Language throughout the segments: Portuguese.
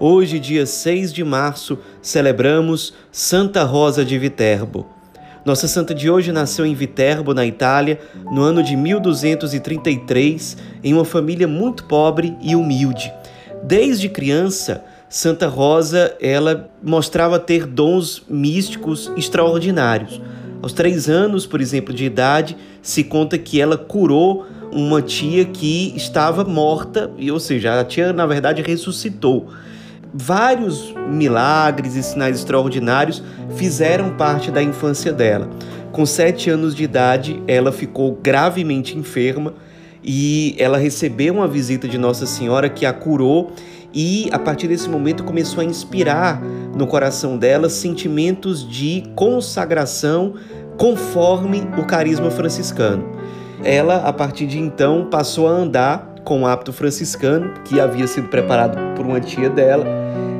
Hoje, dia 6 de março, celebramos Santa Rosa de Viterbo. Nossa santa de hoje nasceu em Viterbo, na Itália, no ano de 1233, em uma família muito pobre e humilde. Desde criança, Santa Rosa ela mostrava ter dons místicos extraordinários. Aos três anos, por exemplo, de idade, se conta que ela curou uma tia que estava morta, ou seja, a tia na verdade ressuscitou. Vários milagres e sinais extraordinários fizeram parte da infância dela. Com sete anos de idade, ela ficou gravemente enferma e ela recebeu uma visita de Nossa Senhora que a curou e a partir desse momento começou a inspirar no coração dela sentimentos de consagração conforme o carisma franciscano. Ela, a partir de então, passou a andar com o hábito franciscano, que havia sido preparado por uma tia dela.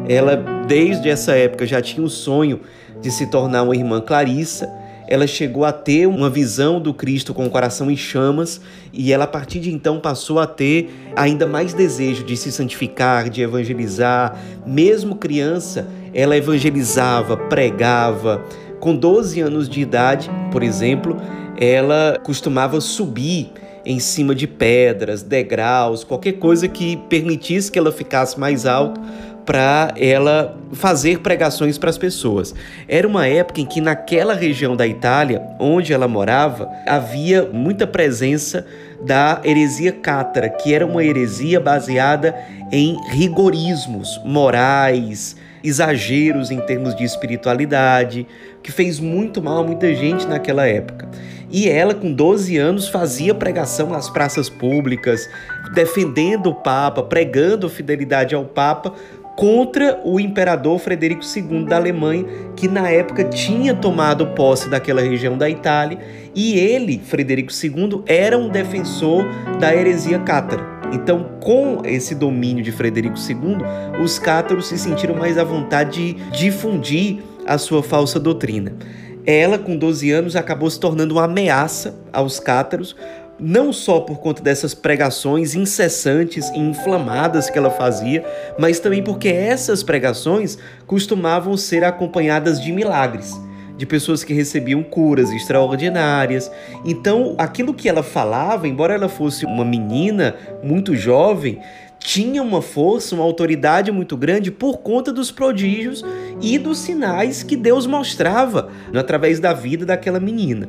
Ela, desde essa época, já tinha o sonho de se tornar uma irmã Clarissa. Ela chegou a ter uma visão do Cristo com o coração em chamas e ela, a partir de então, passou a ter ainda mais desejo de se santificar, de evangelizar. Mesmo criança, ela evangelizava, pregava. Com 12 anos de idade, por exemplo, ela costumava subir em cima de pedras, degraus, qualquer coisa que permitisse que ela ficasse mais alto para ela fazer pregações para as pessoas. Era uma época em que naquela região da Itália, onde ela morava, havia muita presença da heresia cátara, que era uma heresia baseada em rigorismos morais, exageros em termos de espiritualidade, que fez muito mal a muita gente naquela época. E ela, com 12 anos, fazia pregação nas praças públicas, defendendo o Papa, pregando fidelidade ao Papa contra o imperador Frederico II da Alemanha, que na época tinha tomado posse daquela região da Itália, e ele, Frederico II, era um defensor da heresia cátara. Então, com esse domínio de Frederico II, os cátaros se sentiram mais à vontade de difundir a sua falsa doutrina. Ela, com 12 anos, acabou se tornando uma ameaça aos cátaros, não só por conta dessas pregações incessantes e inflamadas que ela fazia, mas também porque essas pregações costumavam ser acompanhadas de milagres, de pessoas que recebiam curas extraordinárias. Então, aquilo que ela falava, embora ela fosse uma menina muito jovem, tinha uma força, uma autoridade muito grande por conta dos prodígios e dos sinais que Deus mostrava através da vida daquela menina.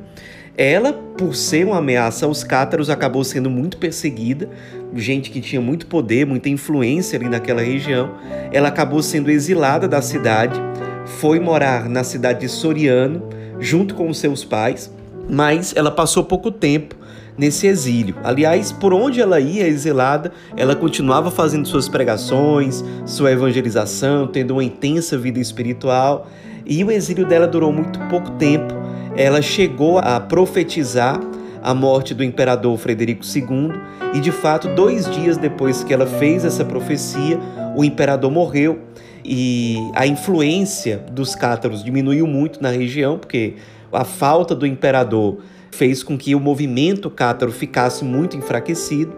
Ela, por ser uma ameaça aos cátaros, acabou sendo muito perseguida, gente que tinha muito poder, muita influência ali naquela região. Ela acabou sendo exilada da cidade, foi morar na cidade de Soriano, junto com seus pais, mas ela passou pouco tempo nesse exílio. Aliás, por onde ela ia exilada, ela continuava fazendo suas pregações, sua evangelização, tendo uma intensa vida espiritual. E o exílio dela durou muito pouco tempo. Ela chegou a profetizar a morte do imperador Frederico II e, de fato, dois dias depois que ela fez essa profecia, o imperador morreu e a influência dos cátaros diminuiu muito na região, porque a falta do imperador fez com que o movimento cátaro ficasse muito enfraquecido.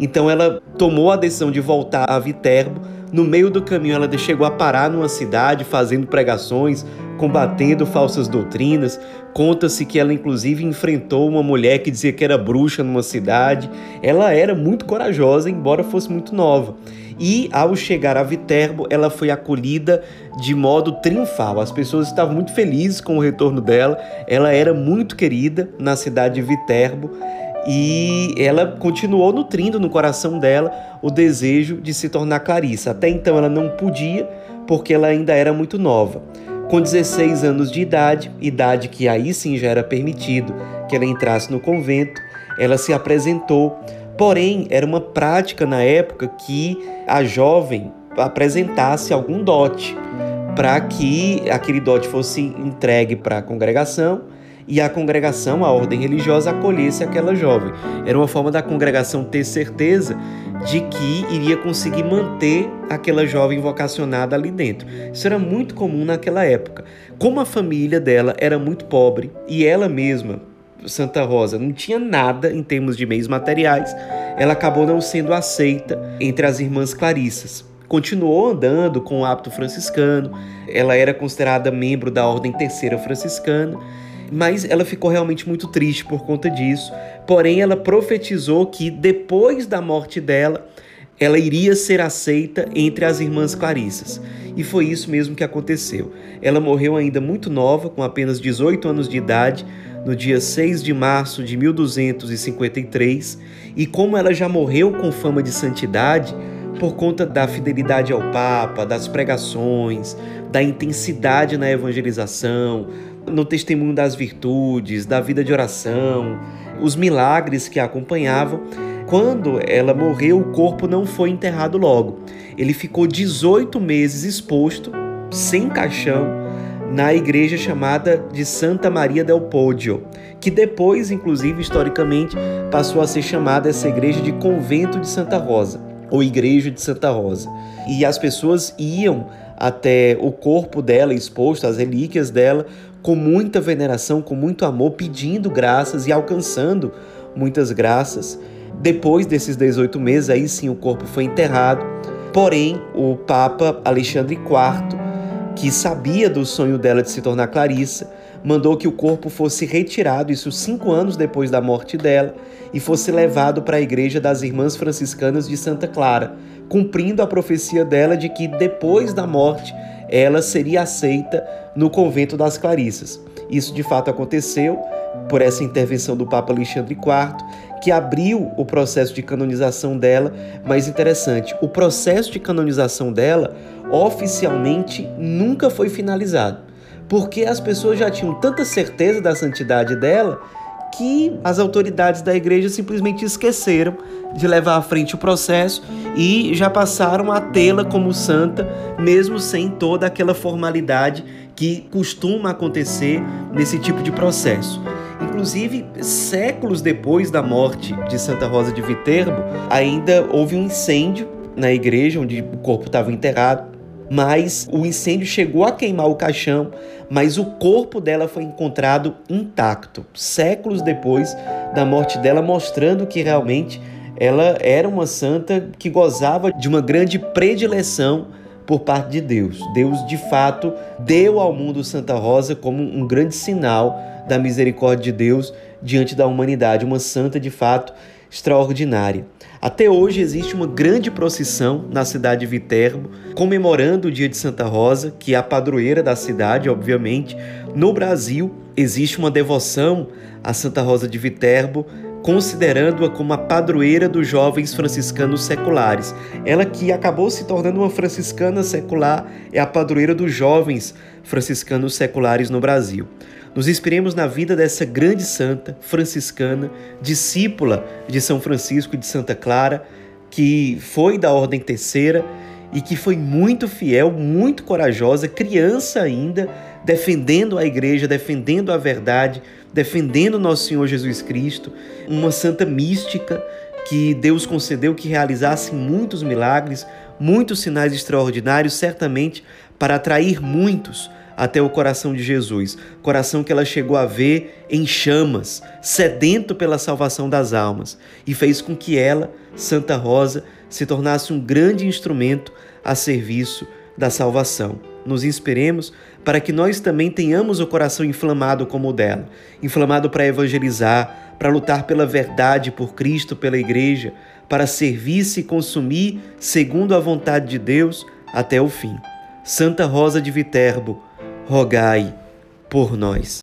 Então ela tomou a decisão de voltar a Viterbo. No meio do caminho, ela chegou a parar numa cidade fazendo pregações, combatendo falsas doutrinas. Conta-se que ela, inclusive, enfrentou uma mulher que dizia que era bruxa numa cidade. Ela era muito corajosa, embora fosse muito nova. E ao chegar a Viterbo, ela foi acolhida de modo triunfal. As pessoas estavam muito felizes com o retorno dela. Ela era muito querida na cidade de Viterbo e ela continuou nutrindo no coração dela o desejo de se tornar Clarissa. Até então ela não podia, porque ela ainda era muito nova. Com 16 anos de idade, idade que aí sim já era permitido que ela entrasse no convento, ela se apresentou Porém, era uma prática na época que a jovem apresentasse algum dote. para que aquele dote fosse entregue para a congregação e a congregação, a ordem religiosa, acolhesse aquela jovem. Era uma forma da congregação ter certeza de que iria conseguir manter aquela jovem vocacionada ali dentro. Isso era muito comum naquela época. Como a família dela era muito pobre e ela mesma, Santa Rosa, não tinha nada em termos de meios materiais, ela acabou não sendo aceita entre as irmãs Clarissas continuou andando com o hábito franciscano, ela era considerada membro da Ordem Terceira Franciscana, mas ela ficou realmente muito triste por conta disso. Porém, ela profetizou que depois da morte dela, ela iria ser aceita entre as irmãs Clarissas. E foi isso mesmo que aconteceu. Ela morreu ainda muito nova, com apenas 18 anos de idade, no dia 6 de março de 1253, e como ela já morreu com fama de santidade, por conta da fidelidade ao Papa, das pregações, da intensidade na evangelização, no testemunho das virtudes, da vida de oração, os milagres que a acompanhavam. Quando ela morreu, o corpo não foi enterrado logo. Ele ficou 18 meses exposto, sem caixão, na igreja chamada de Santa Maria del Poggio, que depois, inclusive, historicamente, passou a ser chamada essa igreja de Convento de Santa Rosa ou igreja de Santa Rosa. E as pessoas iam até o corpo dela exposto, as relíquias dela, com muita veneração, com muito amor, pedindo graças e alcançando muitas graças. Depois desses 18 meses, aí sim o corpo foi enterrado. Porém, o Papa Alexandre IV, que sabia do sonho dela de se tornar Clarissa, mandou que o corpo fosse retirado, isso cinco anos depois da morte dela, e fosse levado para a igreja das Irmãs Franciscanas de Santa Clara, cumprindo a profecia dela de que depois da morte ela seria aceita no convento das Clarissas. Isso de fato aconteceu por essa intervenção do Papa Alexandre IV, que abriu o processo de canonização dela, mas interessante, o processo de canonização dela oficialmente nunca foi finalizado porque as pessoas já tinham tanta certeza da santidade dela que as autoridades da igreja simplesmente esqueceram de levar à frente o processo e já passaram a tê-la como santa, mesmo sem toda aquela formalidade que costuma acontecer nesse tipo de processo. Inclusive, séculos depois da morte de Santa Rosa de Viterbo, ainda houve um incêndio na igreja onde o corpo estava enterrado mas o incêndio chegou a queimar o caixão, mas o corpo dela foi encontrado intacto, séculos depois da morte dela, mostrando que realmente ela era uma santa que gozava de uma grande predileção por parte de Deus. Deus, de fato, deu ao mundo Santa Rosa como um grande sinal da misericórdia de Deus diante da humanidade, uma santa de fato extraordinária. Até hoje existe uma grande procissão na cidade de Viterbo, comemorando o dia de Santa Rosa, que é a padroeira da cidade, obviamente. No Brasil, existe uma devoção a Santa Rosa de Viterbo, considerando-a como a padroeira dos jovens franciscanos seculares. Ela que acabou se tornando uma franciscana secular é a padroeira dos jovens franciscanos seculares no Brasil. Nos inspiremos na vida dessa grande santa franciscana, discípula de São Francisco de Santa Clara, que foi da Ordem Terceira e que foi muito fiel, muito corajosa, criança ainda, defendendo a igreja, defendendo a verdade, defendendo nosso Senhor Jesus Cristo, uma santa mística que Deus concedeu que realizasse muitos milagres, muitos sinais extraordinários, certamente para atrair muitos até o coração de Jesus, coração que ela chegou a ver em chamas, sedento pela salvação das almas, e fez com que ela, Santa Rosa, se tornasse um grande instrumento a serviço da salvação. Nos inspiremos para que nós também tenhamos o coração inflamado como o dela, inflamado para evangelizar, para lutar pela verdade, por Cristo, pela igreja, para servir-se e consumir segundo a vontade de Deus até o fim. Santa Rosa de Viterbo, rogai por nós.